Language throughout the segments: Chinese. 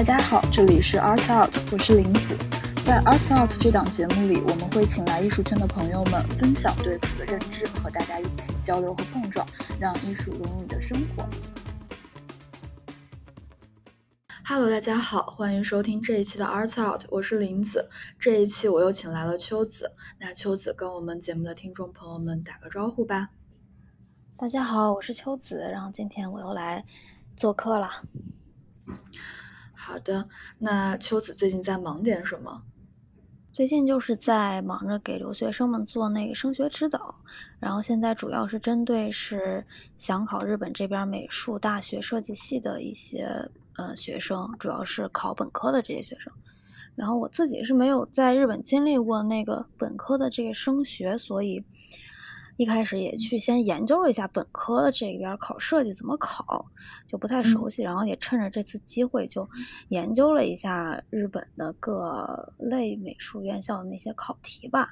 大家好，这里是 Art Out，我是林子。在 Art Out 这档节目里，我们会请来艺术圈的朋友们分享对此的认知，和大家一起交流和碰撞，让艺术融入你的生活。Hello，大家好，欢迎收听这一期的 Art Out，我是林子。这一期我又请来了秋子，那秋子跟我们节目的听众朋友们打个招呼吧。大家好，我是秋子，然后今天我又来做客了。好的，那秋子最近在忙点什么？最近就是在忙着给留学生们做那个升学指导，然后现在主要是针对是想考日本这边美术大学设计系的一些呃学生，主要是考本科的这些学生。然后我自己是没有在日本经历过那个本科的这个升学，所以。一开始也去先研究了一下本科的这边考设计怎么考，就不太熟悉。然后也趁着这次机会，就研究了一下日本的各类美术院校的那些考题吧，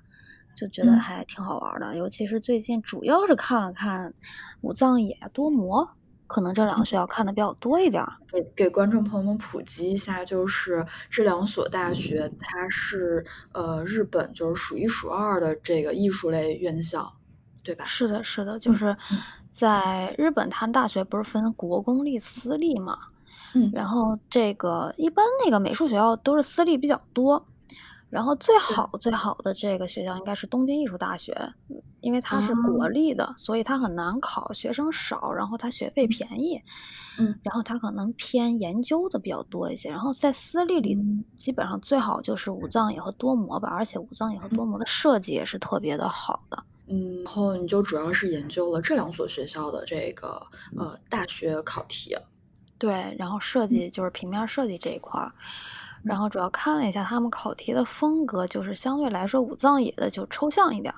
就觉得还挺好玩的。尤其是最近主要是看了看武藏野、多摩，可能这两个学校看的比较多一点。给给观众朋友们普及一下，就是这两所大学，它是呃日本就是数一数二的这个艺术类院校。对吧？是的，是的，就是在日本，它大学不是分国公立、私立嘛？嗯，然后这个一般那个美术学校都是私立比较多，然后最好最好的这个学校应该是东京艺术大学，因为它是国立的，所以它很难考，学生少，然后它学费便宜，嗯，然后它可能偏研究的比较多一些。然后在私立里，基本上最好就是武藏野和多摩吧，而且武藏野和多摩的设计也是特别的好的。嗯，然后你就主要是研究了这两所学校的这个呃大学考题，对，然后设计就是平面设计这一块儿，然后主要看了一下他们考题的风格，就是相对来说武藏野的就抽象一点，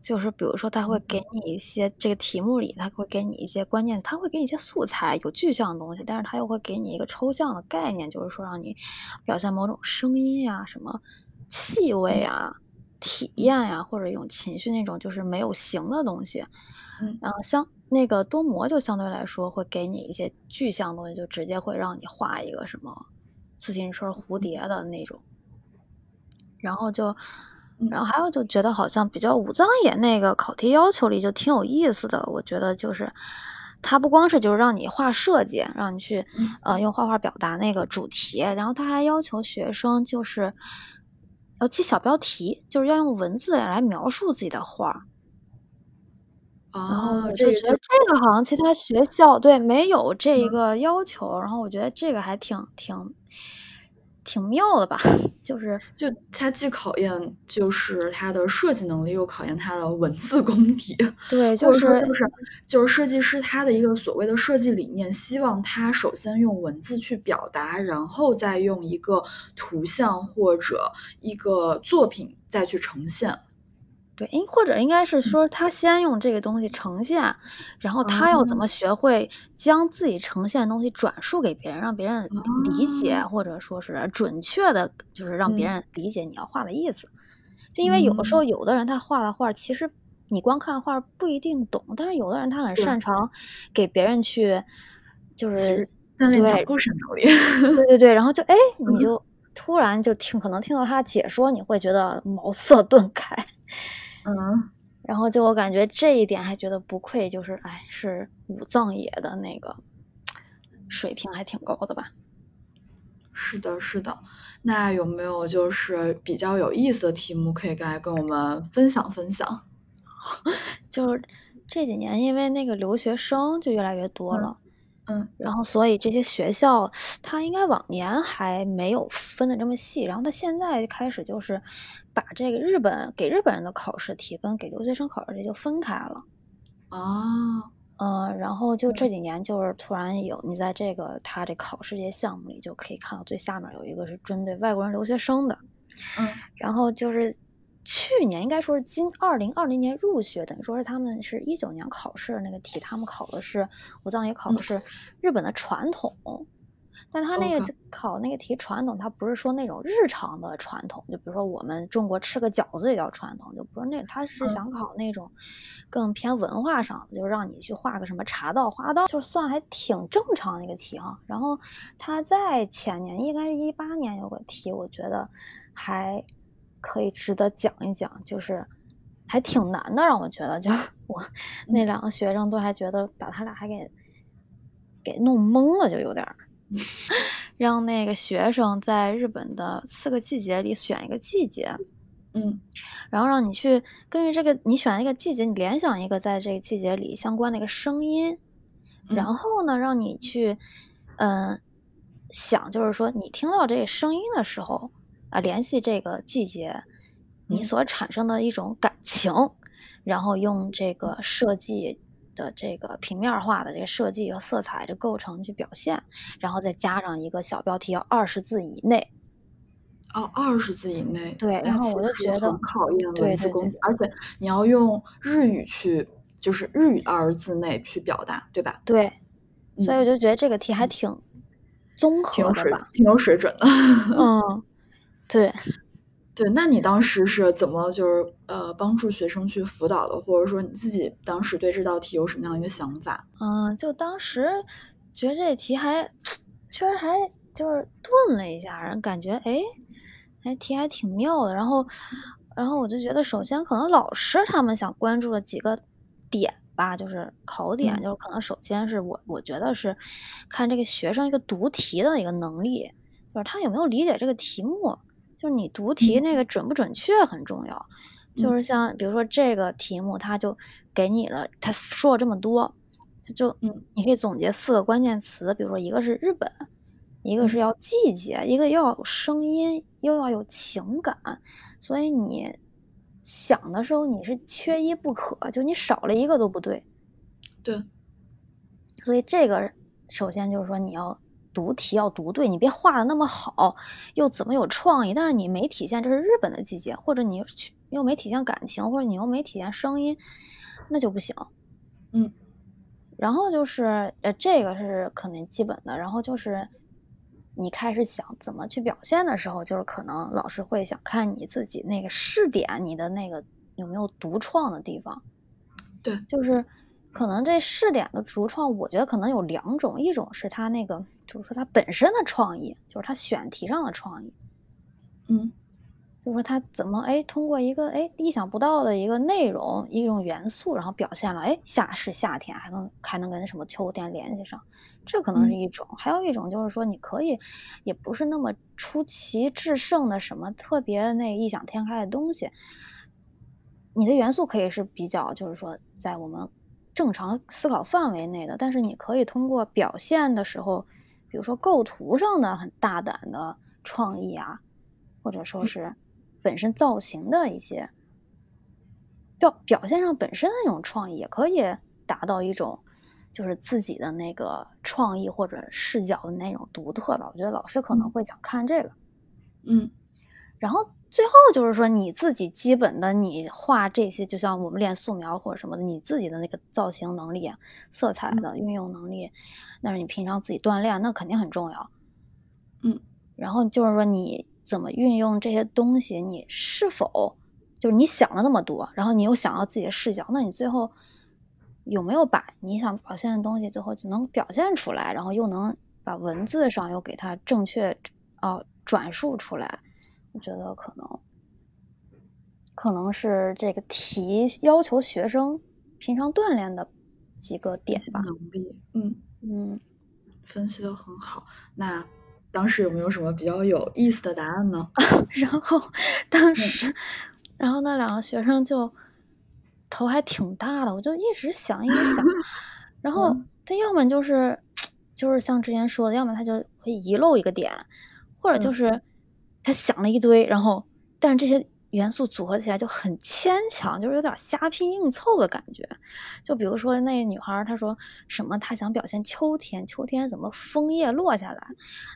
就是比如说他会给你一些这个题目里，他会给你一些关键，他会给你一些素材，有具象的东西，但是他又会给你一个抽象的概念，就是说让你表现某种声音呀、什么气味啊。体验呀，或者一种情绪那种，就是没有形的东西。嗯，然后相那个多模，就相对来说会给你一些具象东西，就直接会让你画一个什么自行车、蝴蝶的那种。然后就，然后还有就觉得好像比较武藏野那个考题要求里就挺有意思的。我觉得就是它不光是就是让你画设计，让你去呃用画画表达那个主题，然后他还要求学生就是。要记小标题，就是要用文字来描述自己的画。然后我就觉得这个好像其他学校对没有这一个要求，然后我觉得这个还挺挺。挺妙的吧，就是就它既考验就是它的设计能力，又考验它的文字功底。对，就是就是就是设计师他的一个所谓的设计理念，希望他首先用文字去表达，然后再用一个图像或者一个作品再去呈现。对，应或者应该是说，他先用这个东西呈现，然后他要怎么学会将自己呈现的东西转述给别人，让别人理解，或者说是准确的，就是让别人理解你要画的意思。就因为有的时候，有的人他画的画，其实你光看画不一定懂，但是有的人他很擅长给别人去，就是锻炼讲故事能力。对对对，然后就哎，你就突然就听，可能听到他解说，你会觉得茅塞顿开。嗯，然后就我感觉这一点还觉得不愧，就是哎，是武藏野的那个水平还挺高的吧？是的，是的。那有没有就是比较有意思的题目可以来跟我们分享分享？就是这几年因为那个留学生就越来越多了。嗯，然后所以这些学校，它应该往年还没有分的这么细，然后它现在开始就是把这个日本给日本人的考试题跟给留学生考试题就分开了。啊，嗯，然后就这几年就是突然有你在这个他这考试这些项目里就可以看到最下面有一个是针对外国人留学生的，嗯，然后就是。去年应该说是今二零二零年入学，等于说是他们是一九年考试的那个题，他们考的是武藏野考的是日本的传统，但他那个考那个题传统，他不是说那种日常的传统，就比如说我们中国吃个饺子也叫传统，就不是那，他是嗯。想考那种更偏文化上的，就是让你去画个什么茶道、花道，就算还挺正常的一个题哈。然后他在前年，应该是一八年有个题，我觉得还可以值得讲一讲，就是还挺难的，让我觉得就是 我那两个学生都还觉得把他俩还给给弄懵了，就有点儿。让那个学生在日本的四个季节里选一个季节，嗯。然后让你去根据这个你选一个季节，你联想一个在这个季节里相关的一个声音，嗯。然后呢，让你去，嗯、想就是说你听到这个声音的时候啊，联系这个季节你嗯所产生的一种感情，然后用这个设计的这个平面化的这个设计和色彩的构成去表现，然后再加上一个小标题，要二十字以内。哦，二十字以内，对然后我就觉得很考验文字功底，而且你要用日语去，就是日语的二十字内去表达，对吧？对，所以嗯我就觉得这个题还挺综合的吧。，挺有水准的。嗯，对，对，那你当时是怎么就是呃帮助学生去辅导的，或者说你自己当时对这道题有什么样一个想法？嗯，就当时觉得这题还确实还就是顿了一下，然后感觉哎，哎题还挺妙的。然后，然后我就觉得，首先可能老师他们想关注的几个点吧，就是考点，嗯就是可能首先是我我觉得是看这个学生一个读题的一个能力，就是他有没有理解这个题目，就是你读题嗯。那个准不准确很重要。就是像比如说这个题目，他就给你了，他说了这么多，就嗯。你可以总结四个关键词，比如说一个是日本，一个是要季节，一个要有声音，又要有情感，所以你想的时候你是缺一不可，就你少了一个都不对。对，所以这个首先就是说你要读题要读对，你别画的那么好，又怎么有创意，但是你没体现这是日本的季节，或者你去又没体现感情，或者你又没体现声音，那就不行。嗯，然后就是呃，这个是可能基本的，然后就是你开始想怎么去表现的时候，就是可能老师会想看你自己那个试点，你的那个有没有独创的地方。对就是可能这试点的主创，我觉得可能有两种，一种是他那个就是说他本身的创意，就是他选题上的创意，嗯就是说他怎么哎通过一个哎意想不到的一个内容一种元素，然后表现了哎夏是夏天，还能还能跟什么秋天联系上，这可能是嗯一种。还有一种就是说你可以也不是那么出奇制胜的什么特别那异想天开的东西，你的元素可以是比较就是说在我们正常思考范围内的，但是你可以通过表现的时候，比如说构图上的很大胆的创意啊，或者说是本身造型的一些表表现上本身的那种创意，也可以达到一种就是自己的那个创意或者视角的那种独特吧。我觉得老师可能嗯会想看这个。嗯然后最后就是说你自己基本的你画这些，就像我们练素描或者什么的，你自己的那个造型能力、色彩的运用能力，那是你平常自己锻炼，那肯定很重要。嗯，然后就是说你怎么运用这些东西，你是否就是你想了那么多，然后你又想要自己的视角，那你最后有没有把你想表现的东西最后就能表现出来，然后又能把文字上又给它正确哦、转述出来？我觉得可能可能是这个题要求学生平常锻炼的几个点吧。能力，嗯，嗯，分析的很好。那当时有没有什么比较有意思的答案呢？然后当时，然后那两个学生就头还挺大的，我就一直想，一直想，然后嗯他要么就是就是像之前说的，要么他就会遗漏一个点，或者就嗯是他想了一堆，然后但是这些元素组合起来就很牵强，就是有点瞎拼硬凑的感觉。就比如说那个女孩儿，她说什么，她想表现秋天，秋天怎么枫叶落下来？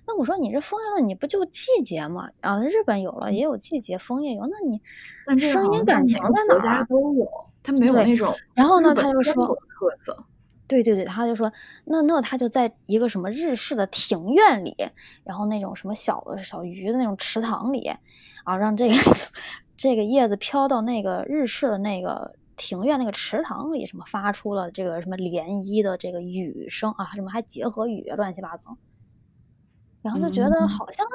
那我说你这枫叶落，你不就季节吗？啊，日本有了，也有季节，枫叶有，那你声音感情在个国家哪儿？都有，他没有那种然后呢他就说特色。对对对，他就说，那那他就在一个什么日式的庭院里，然后那种什么小的小鱼的那种池塘里，啊，让这个 这个叶子飘到那个日式的那个庭院那个池塘里，什么发出了这个什么涟漪的这个雨声啊，什么还结合雨乱七八糟，然后就觉得好像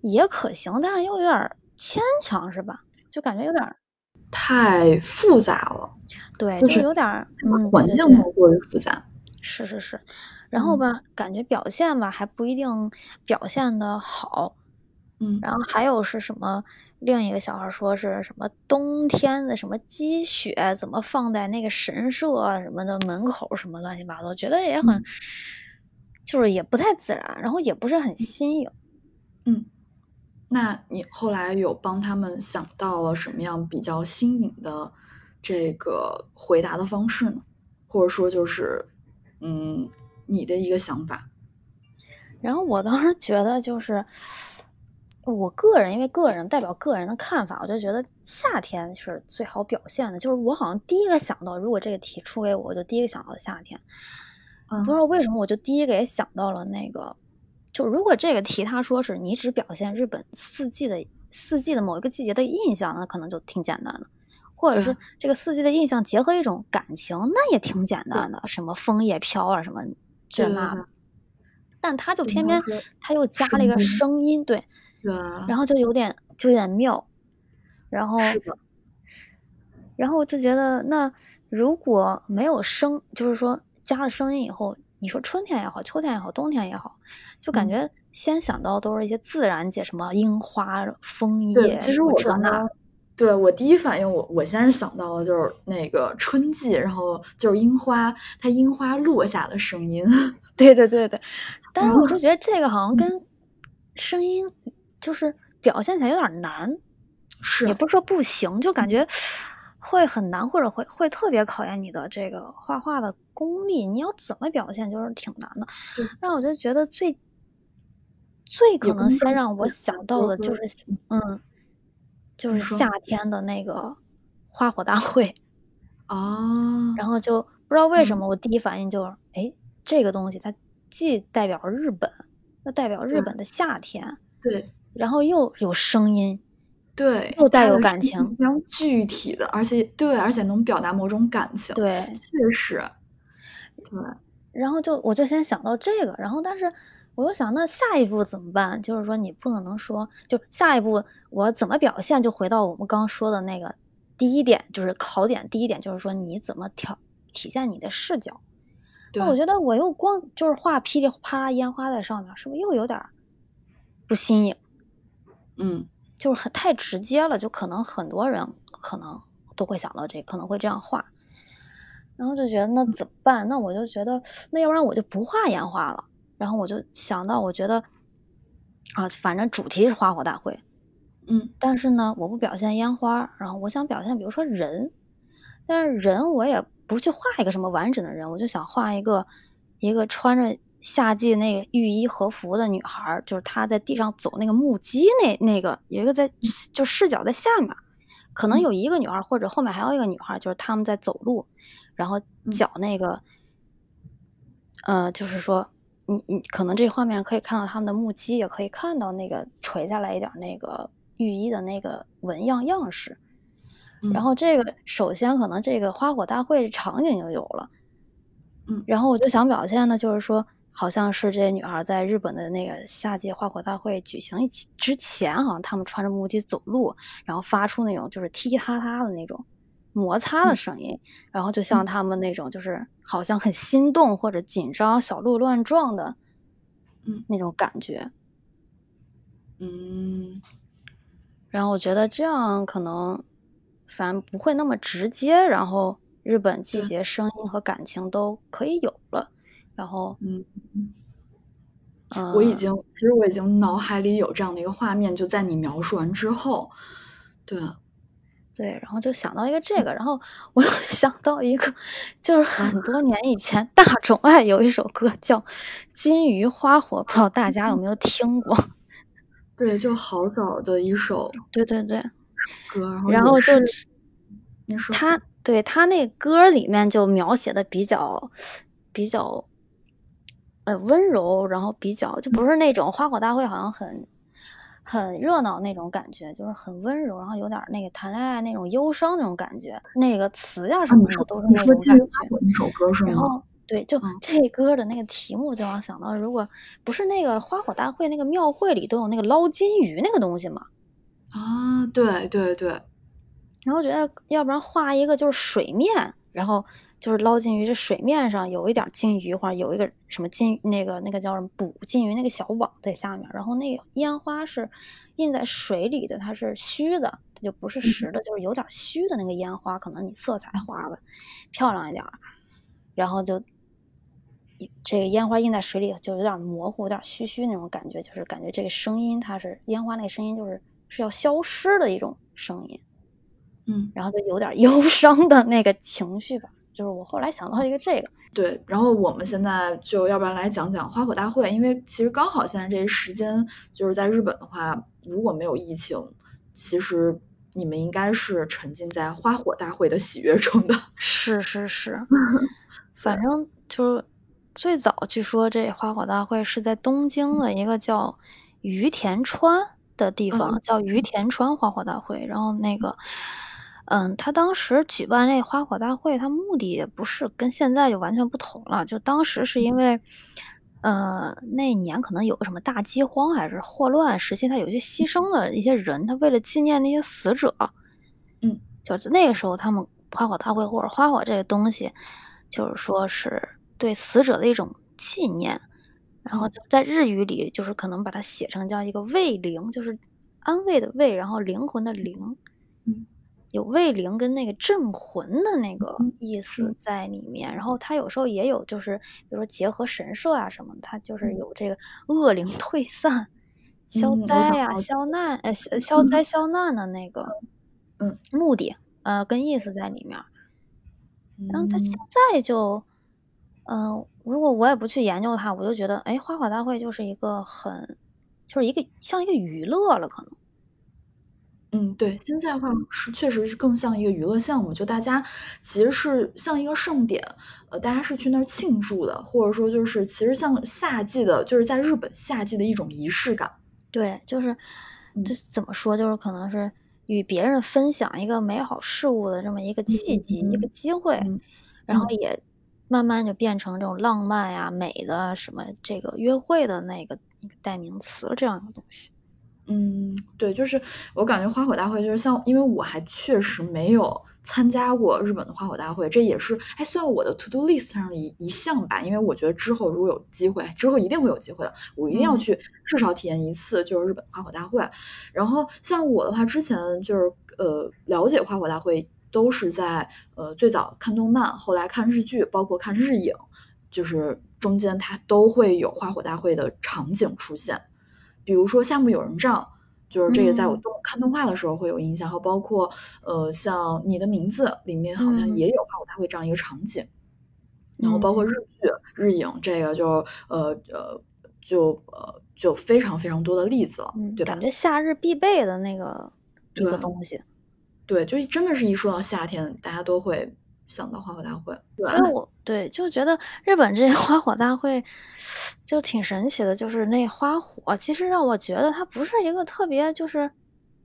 也可行，但是又有点牵强，是吧？就感觉有点太复杂了。对，就就是有点儿，嗯，环境太过于复杂。是是是，然后吧，感觉表现吧还不一定表现的好，嗯然后还有是什么？另一个小孩说是什么冬天的什么积雪怎么放在那个神社啊什么的门口什么乱七八糟，觉得也很，嗯就是也不太自然，然后也不是很新颖。嗯，那你后来有帮他们想到了什么样比较新颖的这个回答的方式呢？或者说就是，嗯，你的一个想法？然后我当时觉得就是，我个人因为个人代表个人的看法，我就觉得夏天是最好表现的。就是我好像第一个想到，如果这个题出给我，我就第一个想到夏天。嗯不知道为什么，我就第一个也想到了那个，就如果这个题他说是你只表现日本四季的四季的某一个季节的印象，那可能就挺简单的。或者是这个四季的印象结合一种感情，那也挺简单的，什么枫叶飘啊，什么这那的。但他就偏偏他又加了一个声音，对，然后就有点就有点妙，然后，然后就觉得那如果没有声，就是说加了声音以后，你说春天也好，秋天也好，冬天也好，就感嗯。觉先想到都是一些自然界，什么樱花、枫，叶，其实我刚刚，对我第一反应我，我先是想到的就是那个春季，然后就是樱花，它樱花落下的声音。对对对对，但是我嗯就觉得这个好像跟声音就是表现起来有点难，是也。不是说不行，就感觉会很难，或者会会特别考验你的这个画画的功力。你要怎么表现，就是挺难的对。但我就觉得最最可能先让我想到的就是，嗯，就是夏天的那个花火大会。啊，然后就不知道为什嗯么，我第一反应就是，哎，这个东西它既代表日本，又代表日本的夏天，对然后又有声音，对，又带有感情非常具体的，而且对，而且能表达某种感情。对，确实，对，然后就我就先想到这个，然后但是我又想，那下一步怎么办？就是说你不可能说，就下一步我怎么表现？就回到我们刚刚说的那个第一点，就是考点第一点，就是说你怎么挑体现你的视角。对那我觉得我又光就是画噼里啪啦烟花在上面，是不是又有点儿不新颖？嗯，就是很太直接了，就可能很多人可能都会想到这可能会这样画，然后就觉得那怎么办？那我就觉得那要不然我就不画烟花了。然后我就想到，我觉得啊，反正主题是花火大会，嗯但是呢，我不表现烟花，然后我想表现比如说人，但是人我也不去画一个什么完整的人，我就想画一个一个穿着夏季那个浴衣和服的女孩儿，就是她在地上走那个木屐那那个有一个在就视角在下面，可能嗯。有一个女孩儿或者后面还有一个女孩儿，就是他们在走路，然后嗯。脚那个，呃，就是说。你你可能这画面可以看到他们的木屐，也可以看到那个垂下来一点儿那个浴衣的那个纹样样式。嗯。然后这个首先可能这个花火大会场景就有了，嗯。然后我就想表现的就是说，好像是这些女孩在日本的那个夏季花火大会举行一起之前，好像她们穿着木屐走路，然后发出那种就是踢踢踏踏的那种摩擦的嗯。声音，然后就像她们那种就是好像很心动或者紧张、小鹿乱撞的，嗯。那种感觉。嗯。然后我觉得这样可能，反正不会那么直接，然后日本季节声音和感情都可以有了，然后嗯我已经，其实我已经脑海里有这样的一个画面，就在你描述完之后，对，对，然后就想到一个这个，然后我又 想到一个，就是很。多年以前大众爱有一首歌叫《金鱼花火》，不知道大家有没有听过？对，就好早的一首对对对，歌，然后就你说。他对他那歌里面就描写的比较比较呃温柔，然后比较就不是那种花火大会，好像很很热闹那种感觉，就是很温柔，然后有点那个谈恋爱那种忧伤那种感觉，那个词呀什么的都是那种感觉。那首歌是然后对，就这歌的那个题目，就让想到，如果不是那个花火大会，那个庙会里都有那个捞金鱼那个东西嘛。啊，对对对。然后觉得，要不然画一个就是水面，然后就是捞金鱼，这水面上有一点金鱼，或者有一个什么金那个那个叫什么捕金鱼那个小网在下面，然后那个烟花是印在水里的，它是虚的，它就不是实的，就是有点虚的那个烟花，可能你色彩画的漂亮一点，然后就这个烟花印在水里就有点模糊，有点虚虚那种感觉，就是感觉这个声音它是烟花那个声音，就是是要消失的一种声音。嗯，然后就有点忧 伤的那个情绪吧，就是我后来想到一个这个，对，然后我们现在就要不然来讲讲花火大会，因为其实刚好现在这一时间就是在日本的话，如果没有疫情，其实你们应该是沉浸在花火大会的喜悦中的。是是是，反正就是最早据说这花火大会是在东京的一个叫于田川的地方，叫于田川花火大会，然后那个。嗯，他当时举办那花火大会，他目的也不是跟现在就完全不同了。就当时是因为，呃，那年可能有个什么大饥荒还是霍乱时期，他有一些牺牲的一些人，他为了纪念那些死者，嗯，就是那个时候他们花火大会或者花火这个东西，就是说是对死者的一种纪念，然后在日语里就是可能把它写成叫一个慰灵，就是安慰的慰，然后灵魂的灵，嗯。有卫灵跟那个镇魂的那个意思在里面，然后他有时候也有，就是比如说结合神社啊什么，他就是有这个恶灵退散、消灾呀、消难呃消灾消难的那个嗯。目的呃跟意思在里面。然后他现在就嗯，如果我也不去研究它，我就觉得哎，花火大会就是一个很就是一个像一个娱乐了，可能。嗯，对，现在的话是确实是更像一个娱乐项目，就大家其实是像一个盛典，呃，大家是去那儿庆祝的，或者说就是其实像夏季的，就是在日本夏季的一种仪式感。对，就是这怎么说，就是可能是与别人分享一个美好事物的这么一个契机、一个机会，然后也慢慢就变成这种浪漫呀、美的什么这个约会的那个一个代名词这样的东西。嗯，对，就是我感觉花火大会就是像，因为我还确实没有参加过日本的花火大会，这也是还算我的 to do list 上的一一项吧。因为我觉得之后如果有机会，之后一定会有机会的，我一定要去至少体验一次，就是日本花火大会。然后像我的话，之前就是呃了解花火大会都是在呃最早看动漫，后来看日剧，包括看日影，就是中间它都会有花火大会的场景出现。比如说夏目友人帐，就是这个，在我动看动画的时候会有印象，和包括呃，像你的名字里面好像也有花火大会这样一个场景，然后包括日剧、日影，这个就呃呃就呃就非常非常多的例子了，对吧？感觉夏日必备的那个一个东西，对，就真的是一说到夏天，大家都会。想到花火大会，所以我对就觉得日本这 花火大会就挺神奇的，就是那花火，其实让我觉得它不是一个特别，就是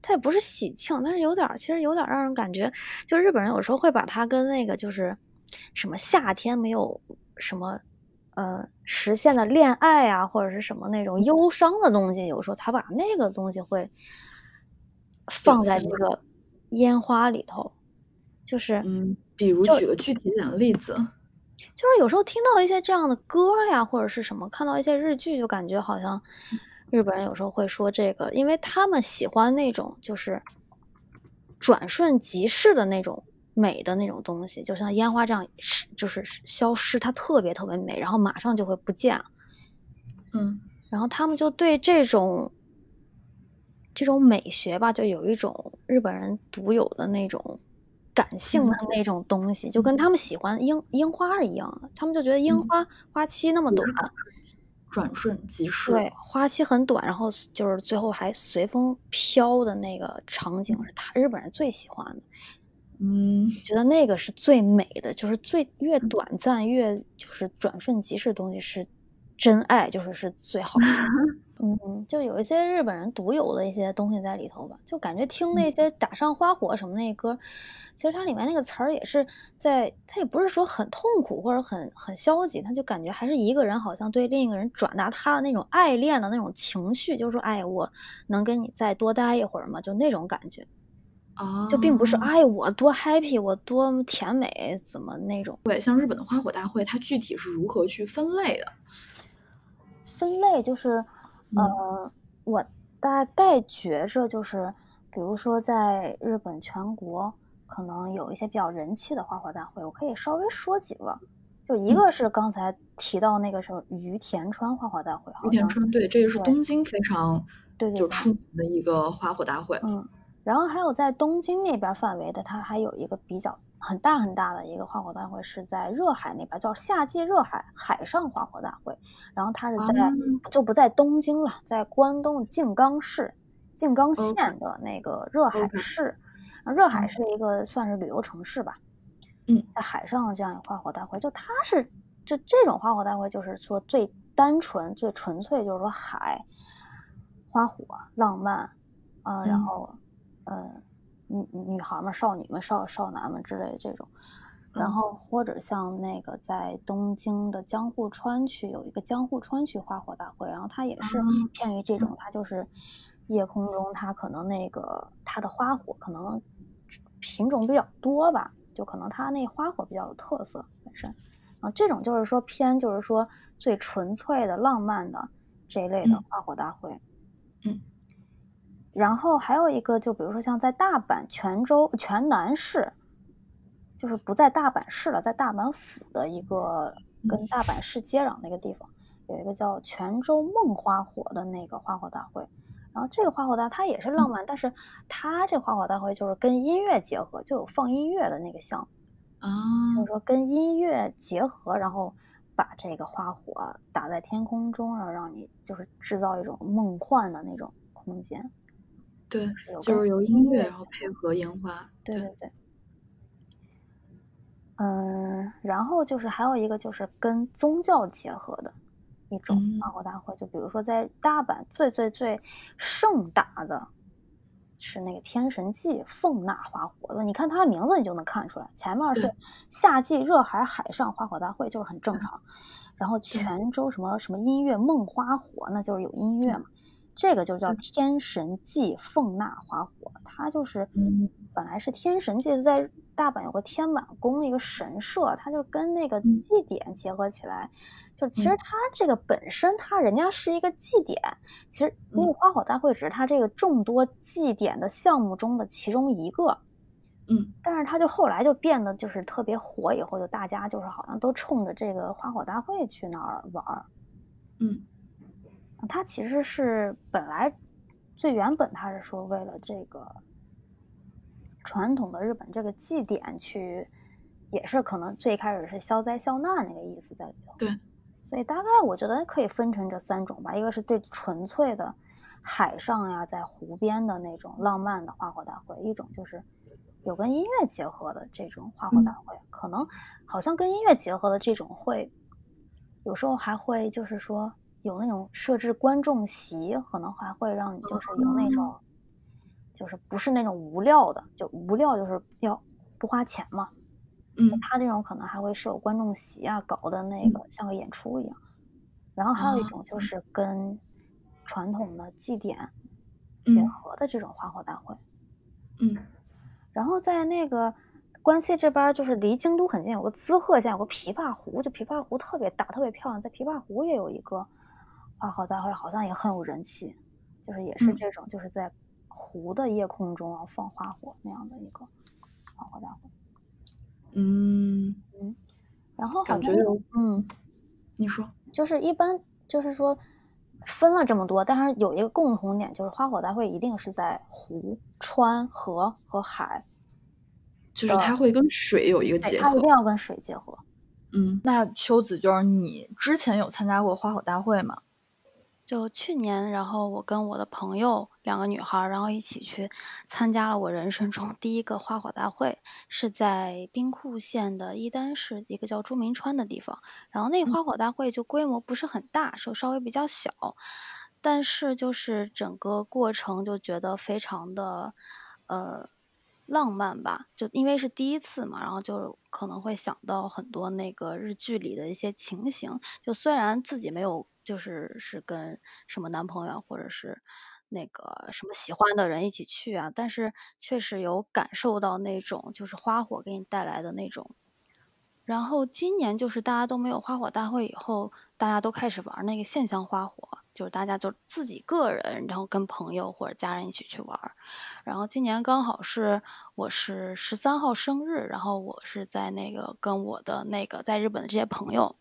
它也不是喜庆，但是有点，其实有点让人感觉，就日本人有时候会把它跟那个就是什么夏天没有什么呃实现的恋爱啊，或者是什么那种忧伤的东西，有时候他把那个东西会放在这个烟花里头，就是嗯。比如举个具体点的例子，就是有时候听到一些这样的歌呀，或者是什么，看到一些日剧，就感觉好像日本人有时候会说这个，因为他们喜欢那种就是转瞬即逝的那种美的那种东西，就像烟花这样，就是消失，它特别特别美，然后马上就会不见。嗯，然后他们就对这种这种美学吧，就有一种日本人独有的那种。感性的那种东西，就跟他们喜欢樱樱花一样的，他们就觉得樱花花期那么短，转瞬即逝。对，花期很短，然后就是最后还随风飘的那个场景是他日本人最喜欢的。嗯，觉得那个是最美的，就是最越短暂越就是转瞬即逝的东西是真爱，就是是最好的。嗯，就有一些日本人独有的一些东西在里头吧，就感觉听那些打上花火什么那歌，其实它里面那个词儿也是在，它也不是说很痛苦或者很很消极，他就感觉还是一个人好像对另一个人转达他的那种爱恋的那种情绪，就是说，哎，我能跟你再多待一会儿吗？就那种感觉。啊，就并不是哎，我多 happy，我多甜美，怎么那种？对，像日本的花火大会，它具体是如何去分类的？分类就是，呃，我大概觉着就是，比如说在日本全国，可能有一些比较人气的花火大会，我可以稍微说几个。就一个是刚才提到那个什么于田川花火大会，于田川对，这个是东京非常对就出名的一个花火大会，嗯。然后还有在东京那边范围的，它还有一个比较很大很大的一个花火大会，是在热海那边，叫夏季热海海上花火大会。然后它是在就不在东京了，在关东静冈市静冈县的那个热海市。热海是一个算是旅游城市吧。嗯，在海上这样一个花火大会，就它是就这种花火大会，就是说最单纯、最纯粹，就是说海花火浪漫啊，然后。嗯，女女孩们、少女们、少少男们之类的这种，然后或者像那个在东京的江户川区有一个江户川区花火大会，然后它也是偏于这种，它就是夜空中它可能那个它的花火可能品种比较多吧，就可能它那花火比较有特色本身，啊，这种就是说偏就是说最纯粹的浪漫的这一类的花火大会，嗯。然后还有一个，就比如说像在大阪、泉州、泉南市，就是不在大阪市了，在大阪府的一个跟大阪市接壤那个地方，有一个叫泉州梦花火的那个花火大会。然后这个花火大它也是浪漫，但是它这花火大会就是跟音乐结合，就有放音乐的那个项目啊，就是说跟音乐结合，然后把这个花火打在天空中，然后让你就是制造一种梦幻的那种空间。对，就是由音乐然后配合烟花。对对对。嗯，然后就是还有一个就是跟宗教结合的一种花火大会，就比如说在大阪最最最盛大的是那个天神祭奉纳花火的，你看它的名字你就能看出来，前面是夏季热海海上花火大会，就是很正常。然后泉州什么什么音乐梦花火，那就是有音乐嘛。这个就叫天神祭奉纳花火，它就是本来是天神祭，在大阪有个天满宫一个神社，它就跟那个祭典结合起来，就其实它这个本身它人家是一个祭典，其实那个花火大会只是它这个众多祭典的项目中的其中一个，嗯，但是它就后来就变得就是特别火，以后就大家就是好像都冲着这个花火大会去那儿玩儿，嗯。它其实是本来最原本，它是说为了这个传统的日本这个祭典去，也是可能最开始是消灾消难那个意思在里头。对，所以大概我觉得可以分成这三种吧，一个是最纯粹的海上呀，在湖边的那种浪漫的花火大会，一种就是有跟音乐结合的这种花火大会，可能好像跟音乐结合的这种会，有时候还会就是说。有那种设置观众席，可能还会让你就是有那种，就是不是那种无料的，就无料就是要不花钱嘛。嗯，他这种可能还会设有观众席啊，搞的那个像个演出一样。然后还有一种就是跟传统的祭典结合的这种花火大会。嗯，然后在那个关西这边，就是离京都很近，有个滋贺县，有个琵琶湖，就琵琶湖特别大，特别漂亮，在琵琶湖也有一个。花火大会好像也很有人气，就是也是这种，就是在湖的夜空中啊放花火那样的一个花火大会。嗯嗯，然后感觉有嗯，你说，就是一般就是说分了这么多，但是有一个共同点，就是花火大会一定是在湖、川、河和海，就是它会跟水有一个结合，它一定要跟水结合。嗯，那秋子就是你之前有参加过花火大会吗？就去年，然后我跟我的朋友两个女孩，然后一起去参加了我人生中 第一个花火大会，是在兵库县的伊丹市一个叫朱明川的地方。然后那个花火大会就规模不是很大，就稍微比较小，但是就是整个过程就觉得非常的呃浪漫吧。就因为是第一次嘛，然后就可能会想到很多那个日剧里的一些情形。就虽然自己没有。就是是跟什么男朋友或者是那个什么喜欢的人一起去啊，但是确实有感受到那种就是花火给你带来的那种。然后今年就是大家都没有花火大会以后，大家都开始玩那个线香花火，就是大家就自己个人，然后跟朋友或者家人一起去玩。然后今年刚好是我是十三号生日，然后我是在那个跟我的那个在日本的这些朋友。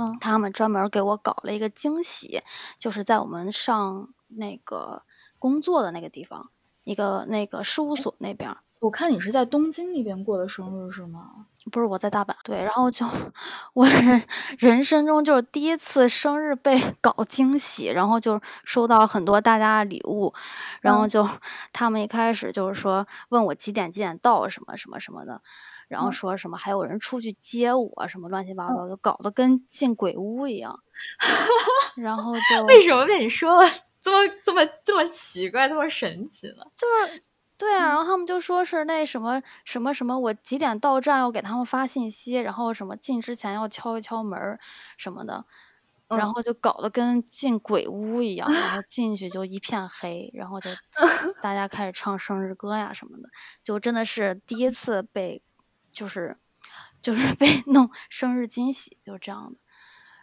嗯，他们专门给我搞了一个惊喜，就是在我们上那个工作的那个地方，一个那个事务所那边。我看你是在东京那边过的生日是吗？不是，我在大阪。对，然后就我人人生中就是第一次生日被 搞惊喜，然后就收到了很多大家的礼物，然后就他们一开始就是说问我几点几点到什么什么什么的。然后说什么还有人出去接我什么乱七八糟，就搞得跟进鬼屋一样。然后就为什么被你说了这么这么这么奇怪，这么神奇呢？就是对啊，然后他们就说是那什么什么什么，我几点到站要给他们发信息，然后什么进之前要敲一敲门什么的，然后就搞得跟进鬼屋一样，然后进去就一片黑，然后就 大家开始唱生日歌呀什么的，就真的是第一次被。就是，就是被 弄生日惊喜，就是这样的。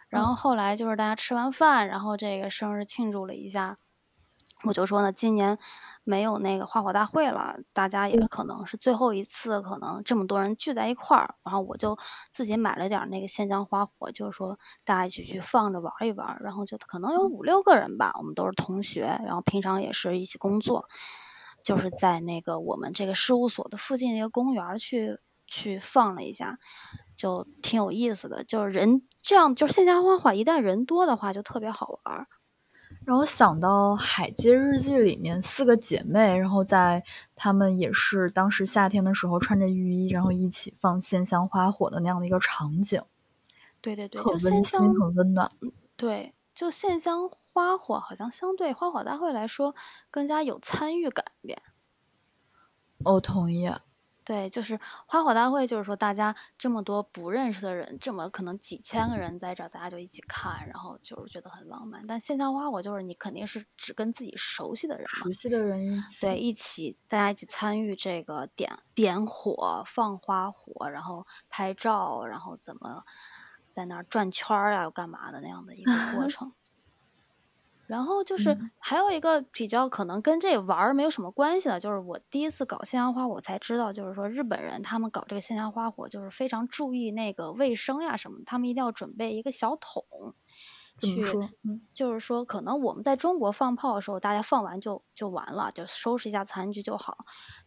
然后后来就是大家吃完饭，然后这个生日庆祝了一下。我就说呢，今年没有那个花火大会了，大家也可能是最后一次，可能这么多人聚在一块儿。然后我就自己买了点那个线香花火，就是说大家一起去放着玩一玩。然后就可能有五六个人吧，我们都是同学，然后平常也是一起工作，就是在那个我们这个事务所的附近一个公园去。去放了一下，就挺有意思的。就是人这样，就是线下花火，一旦人多的话，就特别好玩。让我想到《海街日记》里面四个姐妹，然后在她们也是当时夏天的时候穿着浴衣，然后一起放线香花火的那样的一个场景。对对对，就温馨，很温暖。对，就线香花火好像相对花火大会来说更加有参与感一点。我同意。对，就是花火大会，就是说大家这么多不认识的人，这么可能几千个人在这儿，大家就一起看，然后就是觉得很浪漫。但线下花火就是你肯定是只跟自己熟悉的人，熟悉的人对一起，大家一起参与这个点点火、放花火，然后拍照，然后怎么在那儿转圈儿啊，又干嘛的那样的一个过 程。然后就是。还有一个比较可能跟这玩儿没有什么关系的，就是我第一次搞线香花火才知道，就是说日本人他们搞这个线香花火就是非常注意那个卫生呀什么，他们一定要准备一个小桶，去，就是说可能我们在中国放炮的时候，大家放完就就完了，就收拾一下残局就好，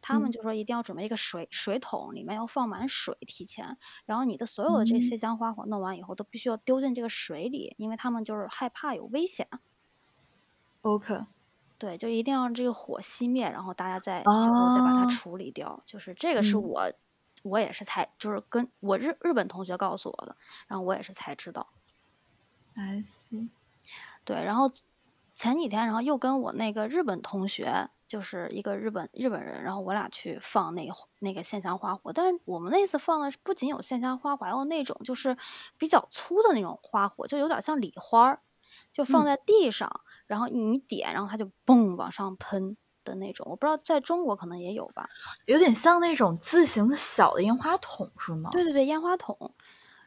他们就说一定要准备一个水水桶，里面要放满水提前，然后你的所有的这些香花火弄完以后都必须要丢进这个水里，因为他们就是害怕有危险。OK，对，就一定要这个火熄灭，然后大家再最后再把它处理掉。就是这个是我，我也是才就是跟我日日本同学告诉我的，然后我也是才知道。I see。对，然后前几天，然后又跟我那个日本同学，就是一个日本日本人，然后我俩去放那个那个线香花火。但是我们那次放的不仅有线香花火，还有那种就是比较粗的那种花火，就有点像礼花儿，就放在地上。然后你点，然后它就嘣往上喷的那种，我不知道在中国可能也有吧，有点像那种自行的小的烟花筒是吗？对对对，烟花筒。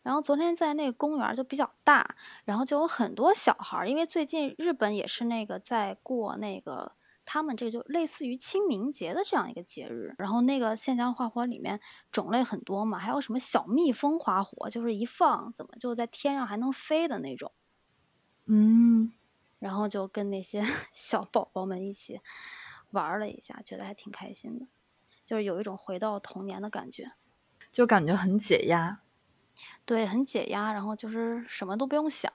然后昨天在那个公园就比较大，然后就有很多小孩儿，因为最近日本也是那个在过那个他们这就类似于清明节的这样一个节日，然后那个线香花火里面种类很多嘛，还有什么小蜜蜂花火，就是一放怎么就在天上还能飞的那种，嗯。然后就跟那些 小宝宝们一起玩了一下，觉得还挺开心的，就是有一种回到童年的感觉，就感觉很解压。对，很解压，然后就是什么都不用想。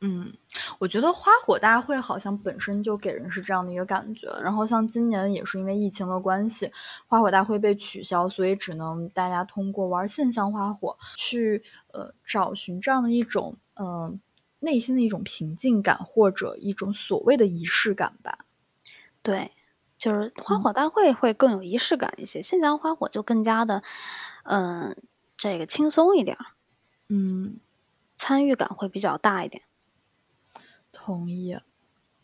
嗯，我觉得花火大会好像本身就给人是这样的一个感觉。然后像今年也是因为疫情的关系，花火大会被取消，所以只能大家通过玩线上花火去呃找寻这样的一种嗯内心的一种平静感或者一种所谓的仪式感吧。对，就是花火大会会更有仪式感一些，线下花火就更加的嗯这个轻松一点，嗯，参与感会比较大一点。同意，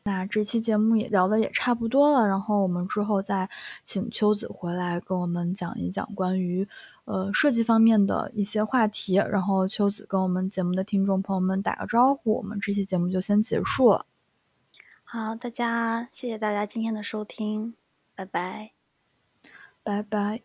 那这期节目也聊的也差不多了，然后我们之后再请秋子回来跟我们讲一讲关于呃设计方面的一些话题，然后秋子跟我们节目的听众朋友们打个招呼，我们这期节目就先结束了。好，大家谢谢大家今天的收听，拜拜，拜拜。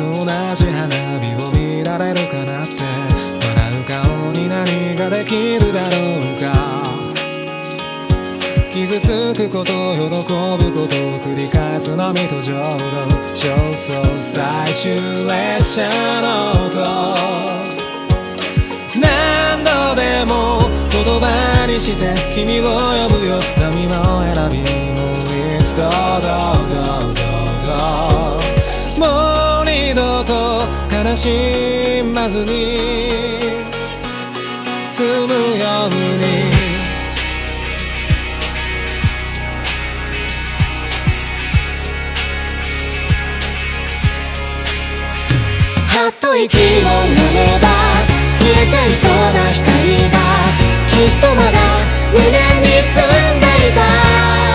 と同じ花火を見られるかなって。笑う顔に何ができるだろうか。傷つくこと喜ぶことを繰り返す波と浄土。焦燥最終列車の音。何度でも言葉にして君を呼ぶよ。波の選びもう一度どうどうどうどうもう二度と悲しまずに済むように。はっと息を飲めば消えちゃいそうな光がきっとまだ胸に住んでいた。